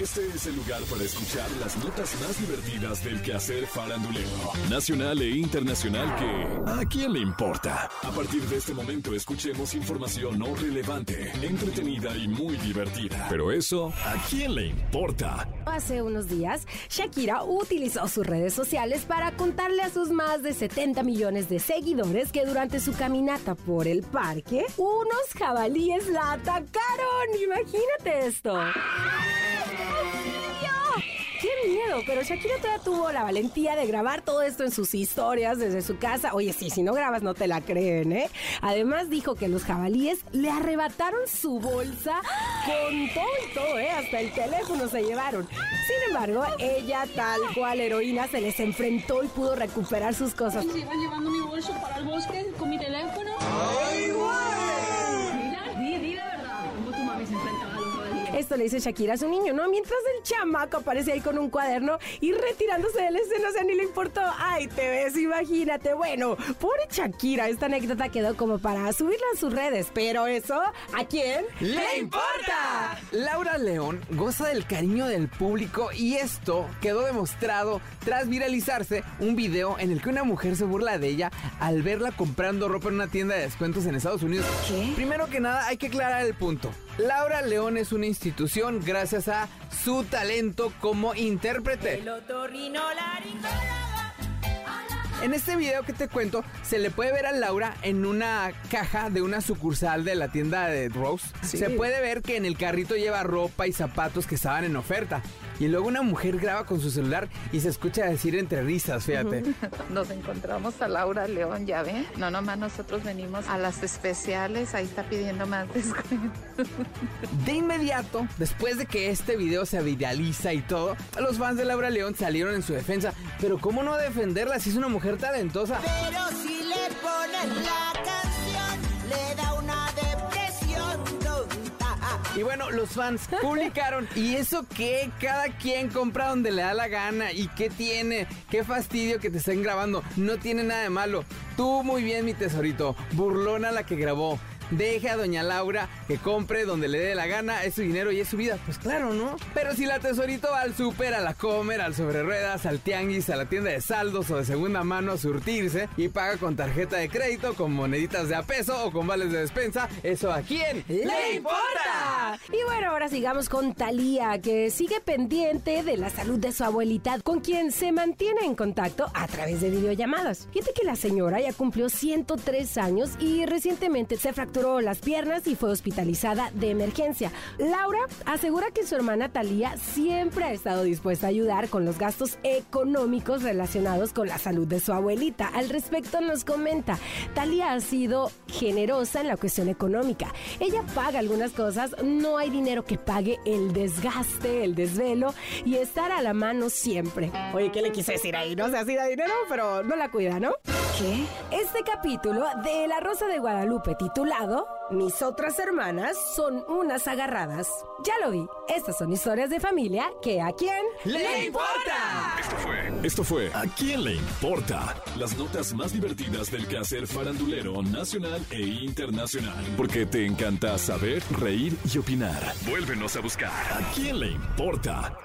Este es el lugar para escuchar las notas más divertidas del quehacer farandulero, nacional e internacional que ¿a quién le importa? A partir de este momento escuchemos información no relevante, entretenida y muy divertida. Pero eso, ¿a quién le importa? Hace unos días, Shakira utilizó sus redes sociales para contarle a sus más de 70 millones de seguidores que durante su caminata por el parque, unos jabalíes la atacaron. Imagínate esto. ¡Qué miedo! Pero Shakira todavía tuvo la valentía de grabar todo esto en sus historias desde su casa. Oye, sí, si no grabas no te la creen, ¿eh? Además dijo que los jabalíes le arrebataron su bolsa con todo y todo, ¿eh? Hasta el teléfono se llevaron. Sin embargo, ella, tal cual heroína, se les enfrentó y pudo recuperar sus cosas. Se iban llevando mi bolso para el bosque con mi teléfono. ¡Ay, güey! Mira, di, di la verdad. ¿Cómo tu mami se enfrentaba a los jabalíes? Esto le dice Shakira a su niño, ¿no? Mientras el chamaco aparece ahí con un cuaderno y retirándose del escena, o sea, ni le importó. Ay, te ves, imagínate. Bueno, pobre Shakira, esta anécdota quedó como para subirla a sus redes, pero eso, ¿a quién ¡Le importa! Laura León goza del cariño del público y esto quedó demostrado tras viralizarse un video en el que una mujer se burla de ella al verla comprando ropa en una tienda de descuentos en Estados Unidos. ¿Qué? Primero que nada hay que aclarar el punto. Laura León es una institución gracias a su talento como intérprete. En este video que te cuento, se le puede ver a Laura en una caja de una sucursal de la tienda de Rose. Sí. Se puede ver que en el carrito lleva ropa y zapatos que estaban en oferta. Y luego una mujer graba con su celular y se escucha decir entre risas, fíjate. Nos encontramos a Laura León, ya ven. No nomás nosotros venimos a las especiales, ahí está pidiendo más descuento. De inmediato, después de que este video se viraliza y todo, los fans de Laura León salieron en su defensa. Pero ¿cómo no defenderla si es una mujer talentosa? Pero si Y bueno, los fans publicaron. ¿Y eso qué? Cada quien compra donde le da la gana. ¿Y qué tiene? Qué fastidio que te estén grabando. No tiene nada de malo. Tú muy bien, mi tesorito. Burlona la que grabó. Deje a doña Laura que compre donde le dé la gana, es su dinero y es su vida. Pues claro, ¿no? Pero si la tesorito va al súper, a la comer, al sobre ruedas, al tianguis, a la tienda de saldos o de segunda mano a surtirse y paga con tarjeta de crédito, con moneditas de a peso o con vales de despensa, ¿eso a quién ¡Le importa! Y bueno, ahora sigamos con Talía, que sigue pendiente de la salud de su abuelita, con quien se mantiene en contacto a través de videollamadas. Fíjate que la señora ya cumplió 103 años y recientemente se fracturó las piernas y fue hospitalizada de emergencia. Laura asegura que su hermana Talía siempre ha estado dispuesta a ayudar con los gastos económicos relacionados con la salud de su abuelita. Al respecto nos comenta, Talía ha sido generosa en la cuestión económica. Ella paga algunas cosas, no hay dinero que pague el desgaste, el desvelo y estar a la mano siempre. Oye, ¿qué le quise decir ahí? No sé si da dinero, pero no la cuida, ¿no? ¿Qué? Este capítulo de La Rosa de Guadalupe titulado Mis otras hermanas son unas agarradas. Ya lo vi, estas son historias de familia que a quién ¡Le importa! Esto fue. Esto fue ¿A quién le importa? Las notas más divertidas del quehacer farandulero nacional e internacional. Porque te encanta saber, reír y opinar. Vuélvenos a buscar. ¿A quién le importa?